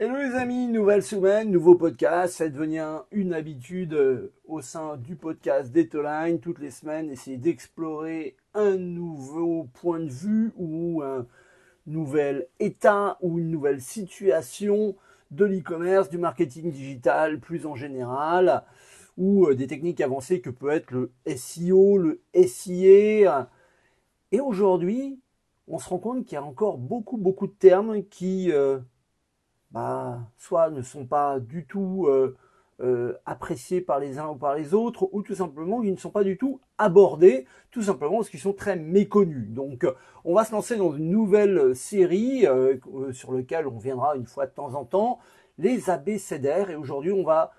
Hello les amis, nouvelle semaine, nouveau podcast. Ça devient une habitude euh, au sein du podcast Dataline. Toutes les semaines, essayer d'explorer un nouveau point de vue ou un nouvel état ou une nouvelle situation de l'e-commerce, du marketing digital plus en général, ou euh, des techniques avancées que peut être le SEO, le SIA. Et aujourd'hui, on se rend compte qu'il y a encore beaucoup, beaucoup de termes qui... Euh, bah, soit ne sont pas du tout euh, euh, appréciés par les uns ou par les autres, ou tout simplement ils ne sont pas du tout abordés, tout simplement parce qu'ils sont très méconnus. Donc on va se lancer dans une nouvelle série euh, sur laquelle on viendra une fois de temps en temps, les abécédaires, et aujourd'hui on va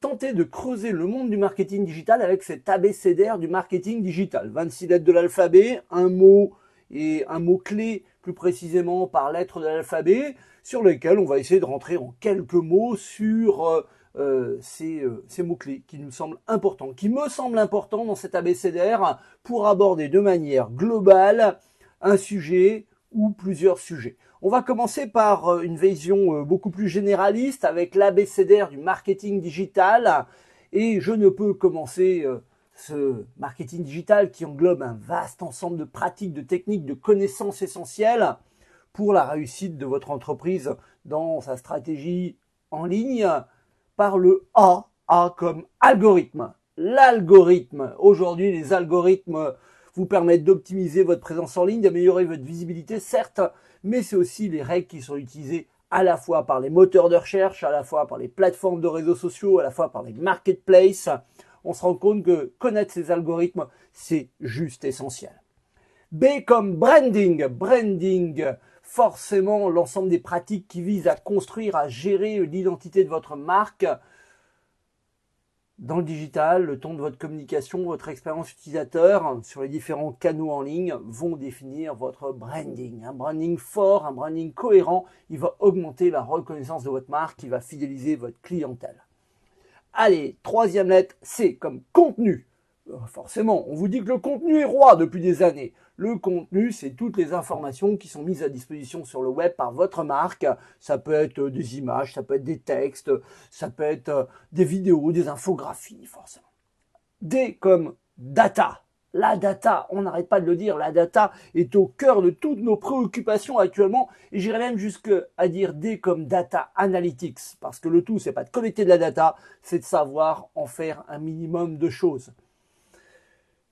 tenter de creuser le monde du marketing digital avec cet abécédaire du marketing digital. 26 lettres de l'alphabet, un mot et un mot clé plus précisément par lettre de l'alphabet, sur lesquels on va essayer de rentrer en quelques mots sur euh, euh, ces, euh, ces mots-clés qui nous semblent importants, qui me semblent importants dans cet abécédaire pour aborder de manière globale un sujet ou plusieurs sujets. On va commencer par une vision beaucoup plus généraliste avec l'abécédaire du marketing digital et je ne peux commencer ce marketing digital qui englobe un vaste ensemble de pratiques, de techniques, de connaissances essentielles pour la réussite de votre entreprise dans sa stratégie en ligne par le A, A comme algorithme. L'algorithme. Aujourd'hui, les algorithmes vous permettent d'optimiser votre présence en ligne, d'améliorer votre visibilité, certes, mais c'est aussi les règles qui sont utilisées à la fois par les moteurs de recherche, à la fois par les plateformes de réseaux sociaux, à la fois par les marketplaces. On se rend compte que connaître ces algorithmes, c'est juste essentiel. B comme branding. Branding, forcément l'ensemble des pratiques qui visent à construire, à gérer l'identité de votre marque dans le digital, le ton de votre communication, votre expérience utilisateur sur les différents canaux en ligne vont définir votre branding. Un branding fort, un branding cohérent, il va augmenter la reconnaissance de votre marque, il va fidéliser votre clientèle. Allez, troisième lettre, C comme contenu. Euh, forcément, on vous dit que le contenu est roi depuis des années. Le contenu, c'est toutes les informations qui sont mises à disposition sur le web par votre marque. Ça peut être euh, des images, ça peut être des textes, ça peut être euh, des vidéos, des infographies, forcément. D comme data. La data, on n'arrête pas de le dire, la data est au cœur de toutes nos préoccupations actuellement, et j'irais même jusqu'à dire D comme data analytics, parce que le tout, c'est pas de collecter de la data, c'est de savoir en faire un minimum de choses.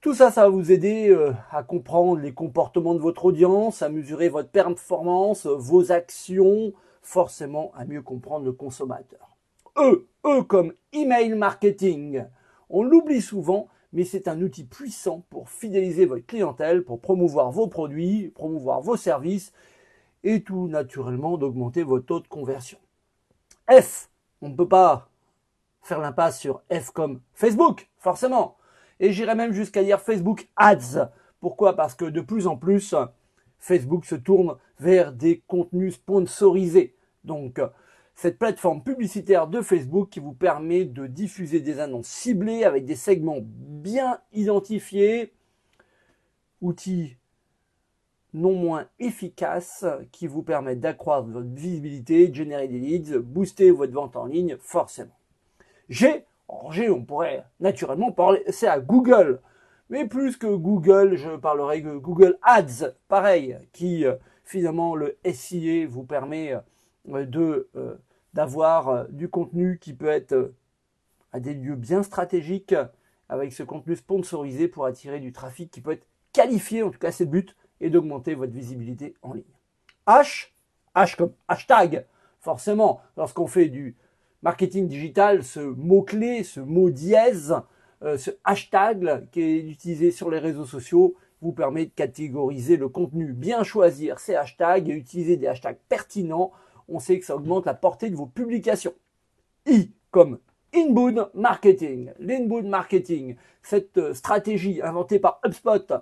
Tout ça, ça va vous aider euh, à comprendre les comportements de votre audience, à mesurer votre performance, vos actions, forcément à mieux comprendre le consommateur. E, E comme email marketing. On l'oublie souvent, mais c'est un outil puissant pour fidéliser votre clientèle, pour promouvoir vos produits, promouvoir vos services et tout naturellement d'augmenter votre taux de conversion. F, on ne peut pas faire l'impasse sur F comme Facebook, forcément et j'irais même jusqu'à dire Facebook Ads. Pourquoi? Parce que de plus en plus, Facebook se tourne vers des contenus sponsorisés. Donc, cette plateforme publicitaire de Facebook qui vous permet de diffuser des annonces ciblées avec des segments bien identifiés, outil non moins efficace qui vous permet d'accroître votre visibilité, de générer des leads, booster votre vente en ligne, forcément. J'ai G, on pourrait naturellement parler, c'est à Google. Mais plus que Google, je parlerai de Google Ads, pareil, qui euh, finalement le SIA vous permet euh, de euh, d'avoir du contenu qui peut être à des lieux bien stratégiques avec ce contenu sponsorisé pour attirer du trafic qui peut être qualifié, en tout cas c'est le but, et d'augmenter votre visibilité en ligne. H, H comme hashtag, forcément, lorsqu'on fait du marketing digital, ce mot-clé, ce mot dièse, euh, ce hashtag qui est utilisé sur les réseaux sociaux vous permet de catégoriser le contenu, bien choisir ces hashtags et utiliser des hashtags pertinents. On sait que ça augmente la portée de vos publications. I comme inbound marketing. L'inbound marketing, cette euh, stratégie inventée par HubSpot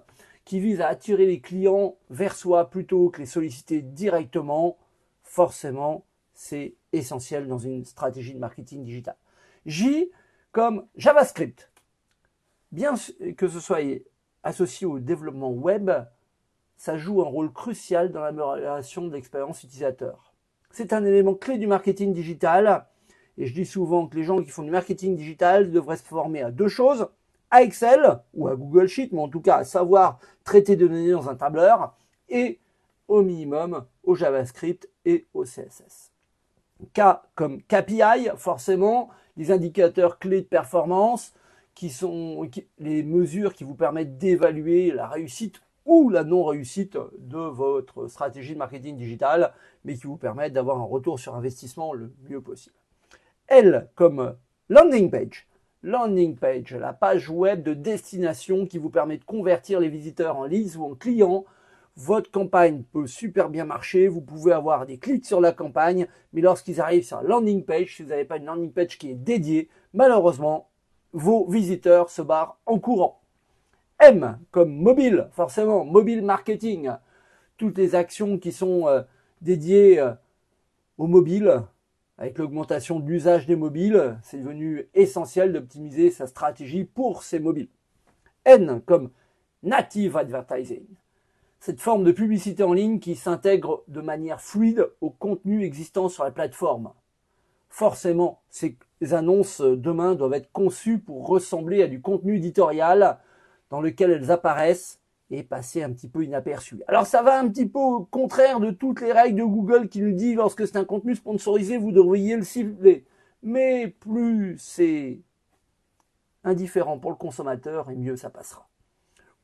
qui vise à attirer les clients vers soi plutôt que les solliciter directement, forcément, c'est essentiel dans une stratégie de marketing digital. J comme JavaScript. Bien que ce soit associé au développement web, ça joue un rôle crucial dans l'amélioration de l'expérience utilisateur. C'est un élément clé du marketing digital. Et je dis souvent que les gens qui font du marketing digital devraient se former à deux choses. À Excel ou à Google Sheet, mais en tout cas à savoir traiter de données dans un tableur et au minimum au JavaScript et au CSS. K comme KPI, forcément, les indicateurs clés de performance, qui sont les mesures qui vous permettent d'évaluer la réussite ou la non-réussite de votre stratégie de marketing digital, mais qui vous permettent d'avoir un retour sur investissement le mieux possible. L comme landing page. Landing page, la page web de destination qui vous permet de convertir les visiteurs en leads ou en clients votre campagne peut super bien marcher, vous pouvez avoir des clics sur la campagne, mais lorsqu'ils arrivent sur la landing page, si vous n'avez pas une landing page qui est dédiée, malheureusement, vos visiteurs se barrent en courant. M comme mobile, forcément, mobile marketing. Toutes les actions qui sont euh, dédiées euh, au mobile, avec l'augmentation de l'usage des mobiles, c'est devenu essentiel d'optimiser sa stratégie pour ces mobiles. N comme native advertising cette forme de publicité en ligne qui s'intègre de manière fluide au contenu existant sur la plateforme. Forcément, ces annonces euh, demain doivent être conçues pour ressembler à du contenu éditorial dans lequel elles apparaissent et passer un petit peu inaperçues. Alors ça va un petit peu au contraire de toutes les règles de Google qui nous dit lorsque c'est un contenu sponsorisé, vous devriez le cibler. Mais plus c'est indifférent pour le consommateur et mieux ça passera.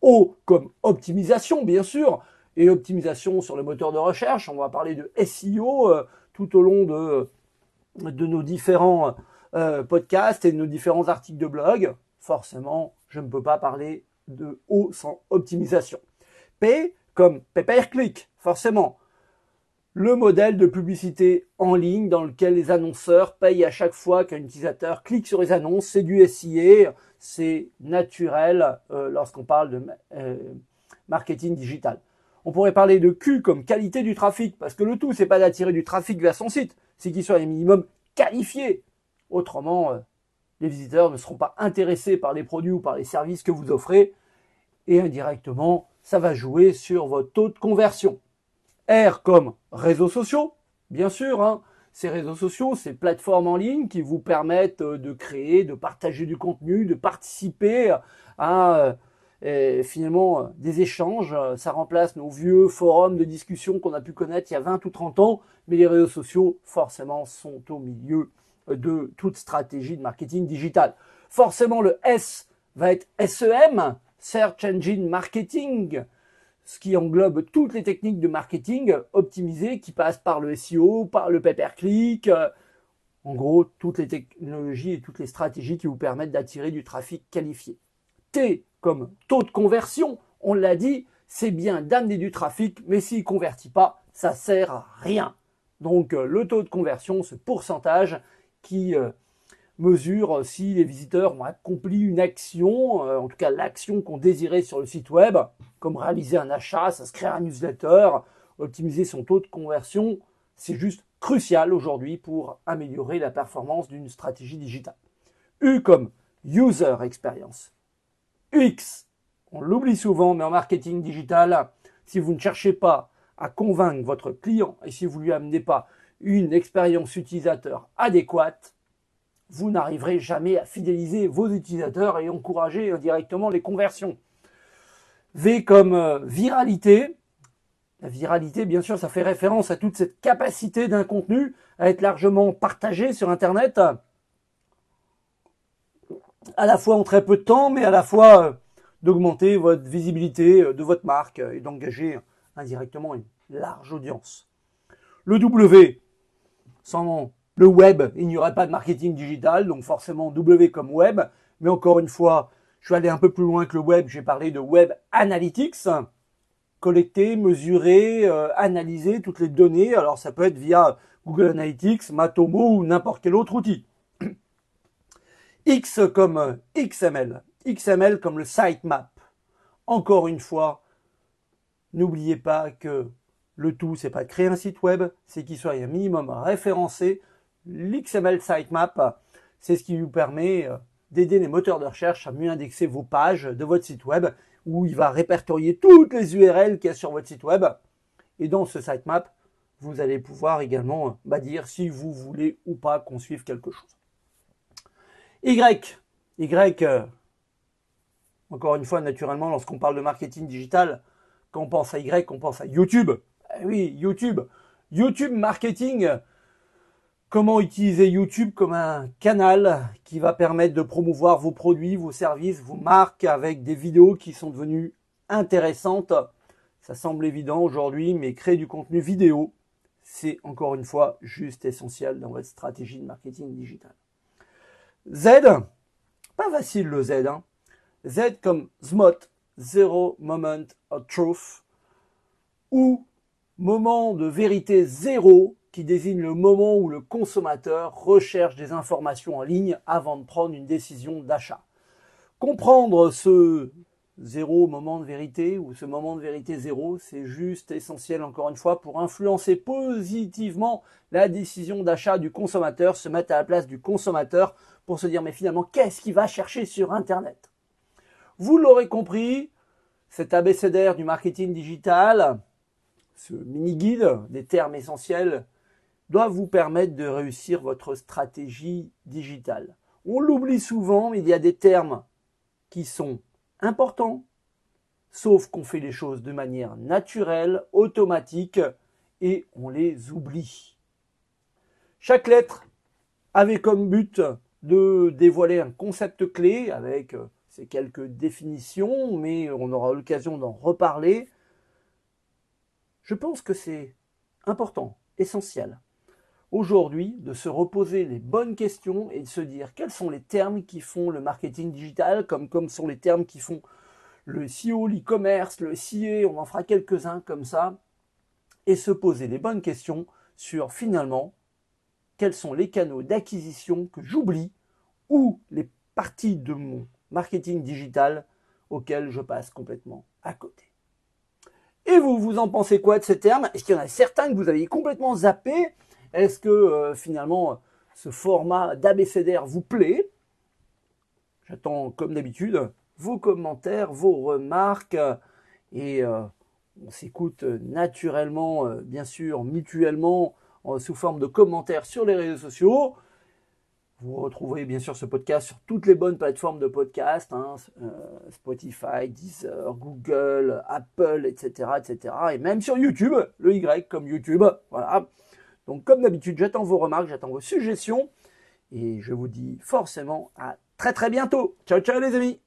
O comme optimisation, bien sûr, et optimisation sur le moteur de recherche. On va parler de SEO euh, tout au long de, nos différents euh, podcasts et de nos différents articles de blog. Forcément, je ne peux pas parler de O sans optimisation. P comme pay per click, forcément. Le modèle de publicité en ligne dans lequel les annonceurs payent à chaque fois qu'un utilisateur clique sur les annonces, c'est du SIA c'est naturel euh, lorsqu'on parle de euh, marketing digital. On pourrait parler de Q comme qualité du trafic, parce que le tout, c'est pas d'attirer du trafic vers son site, c'est qu'il soit un minimum qualifié. Autrement, euh, les visiteurs ne seront pas intéressés par les produits ou par les services que vous offrez, et indirectement, ça va jouer sur votre taux de conversion. R comme réseaux sociaux, bien sûr, hein, ces réseaux sociaux, ces plateformes en ligne qui vous permettent euh, de créer, de partager du contenu, de participer à euh, finalement euh, des échanges. Ça remplace nos vieux forums de discussion qu'on a pu connaître il y a 20 ou 30 ans, mais les réseaux sociaux, forcément, sont au milieu de toute stratégie de marketing digital. Forcément, le S va être SEM, Search Engine Marketing, ce qui englobe toutes les techniques de marketing optimisées qui passent par le SEO, par le pay-per-click, euh, en gros, toutes les technologies et toutes les stratégies qui vous permettent d'attirer du trafic qualifié. T comme taux de conversion, on l'a dit, c'est bien d'amener du trafic, mais s'il ne convertit pas, ça sert à rien. Donc euh, le taux de conversion, ce pourcentage qui euh, mesure si les visiteurs ont accompli une action, euh, en tout cas l'action qu'on désirait sur le site web, comme réaliser un achat, s'inscrire à un newsletter, optimiser son taux de conversion, c'est juste crucial aujourd'hui pour améliorer la performance d'une stratégie digitale. U comme User Experience. UX, on l'oublie souvent, mais en marketing digital, si vous ne cherchez pas à convaincre votre client et si vous ne lui amenez pas une expérience utilisateur adéquate, vous n'arriverez jamais à fidéliser vos utilisateurs et encourager indirectement les conversions. V comme euh, viralité. La viralité, bien sûr, ça fait référence à toute cette capacité d'un contenu à être largement partagé sur Internet, à la fois en très peu de temps, mais à la fois euh, d'augmenter votre visibilité euh, de votre marque et d'engager indirectement une large audience. Le W, sans le web, il n'y aurait pas de marketing digital, donc forcément W comme web. Mais encore une fois, je vais aller un peu plus loin que le web, j'ai parlé de web analytics, collecter, mesurer, euh, analyser toutes les données. Alors ça peut être via Google Analytics, Matomo ou n'importe quel autre outil. X comme XML, XML comme le sitemap. Encore une fois, n'oubliez pas que le tout, c'est pas de créer un site web, c'est qu'il soit un minimum référencé l'XML sitemap, c'est ce qui vous permet euh, d'aider les moteurs de recherche à mieux indexer vos pages de votre site web, où il va répertorier toutes les URL qu'il y a sur votre site web. Et dans ce sitemap, vous allez pouvoir également bah, dire si vous voulez ou pas qu'on suive quelque chose. Y. Y, euh, encore une fois, naturellement, lorsqu'on parle de marketing digital, quand on pense à Y, on pense à YouTube. Eh oui, YouTube. YouTube marketing. Comment utiliser YouTube comme un canal qui va permettre de promouvoir vos produits, vos services, vos marques avec des vidéos qui sont devenues intéressantes? Ça semble évident aujourd'hui, mais créer du contenu vidéo, c'est encore une fois juste essentiel dans votre stratégie de marketing digital. Z, pas facile le Z. Hein. Z comme ZMOT, Zero Moment of Truth, ou moment de vérité zéro qui désigne le moment où le consommateur recherche des informations en ligne avant de prendre une décision d'achat. Comprendre ce zéro moment de vérité ou ce moment de vérité zéro, c'est juste essentiel encore une fois pour influencer positivement la décision d'achat du consommateur, se mettre à la place du consommateur pour se dire mais finalement qu'est-ce qu'il va chercher sur Internet? Vous l'aurez compris, cet abécédaire du marketing digital, ce mini-guide des termes essentiels, doit vous permettre de réussir votre stratégie digitale. On l'oublie souvent, mais il y a des termes qui sont importants, sauf qu'on fait les choses de manière naturelle, automatique, et on les oublie. Chaque lettre avait comme but de dévoiler un concept clé avec euh, ces quelques définitions, mais on aura l'occasion d'en reparler. Je pense que c'est important, essentiel, aujourd'hui de se reposer les bonnes questions et de se dire quels sont les termes qui font le marketing digital, comme, comme sont les termes qui font le SEO, l'e-commerce, le SIA, on en fera quelques-uns comme ça, et se poser les bonnes questions sur finalement quels sont les canaux d'acquisition que j'oublie ou les parties de mon marketing digital auxquelles je passe complètement à côté. Et vous, vous en pensez quoi de ces termes Est-ce qu'il y en a certains que vous avez complètement zappé? Est-ce que euh, finalement ce format d'abécédaire vous plaît? J'attends comme d'habitude vos commentaires, vos remarques et euh, on s'écoute naturellement, euh, bien sûr, mutuellement sous forme de commentaires sur les réseaux sociaux. Vous retrouverez bien sûr ce podcast sur toutes les bonnes plateformes de podcast, hein, Spotify, Deezer, Google, Apple, etc., etc. Et même sur YouTube, le Y comme YouTube. Voilà. Donc comme d'habitude, j'attends vos remarques, j'attends vos suggestions. Et je vous dis forcément à très très bientôt. Ciao ciao les amis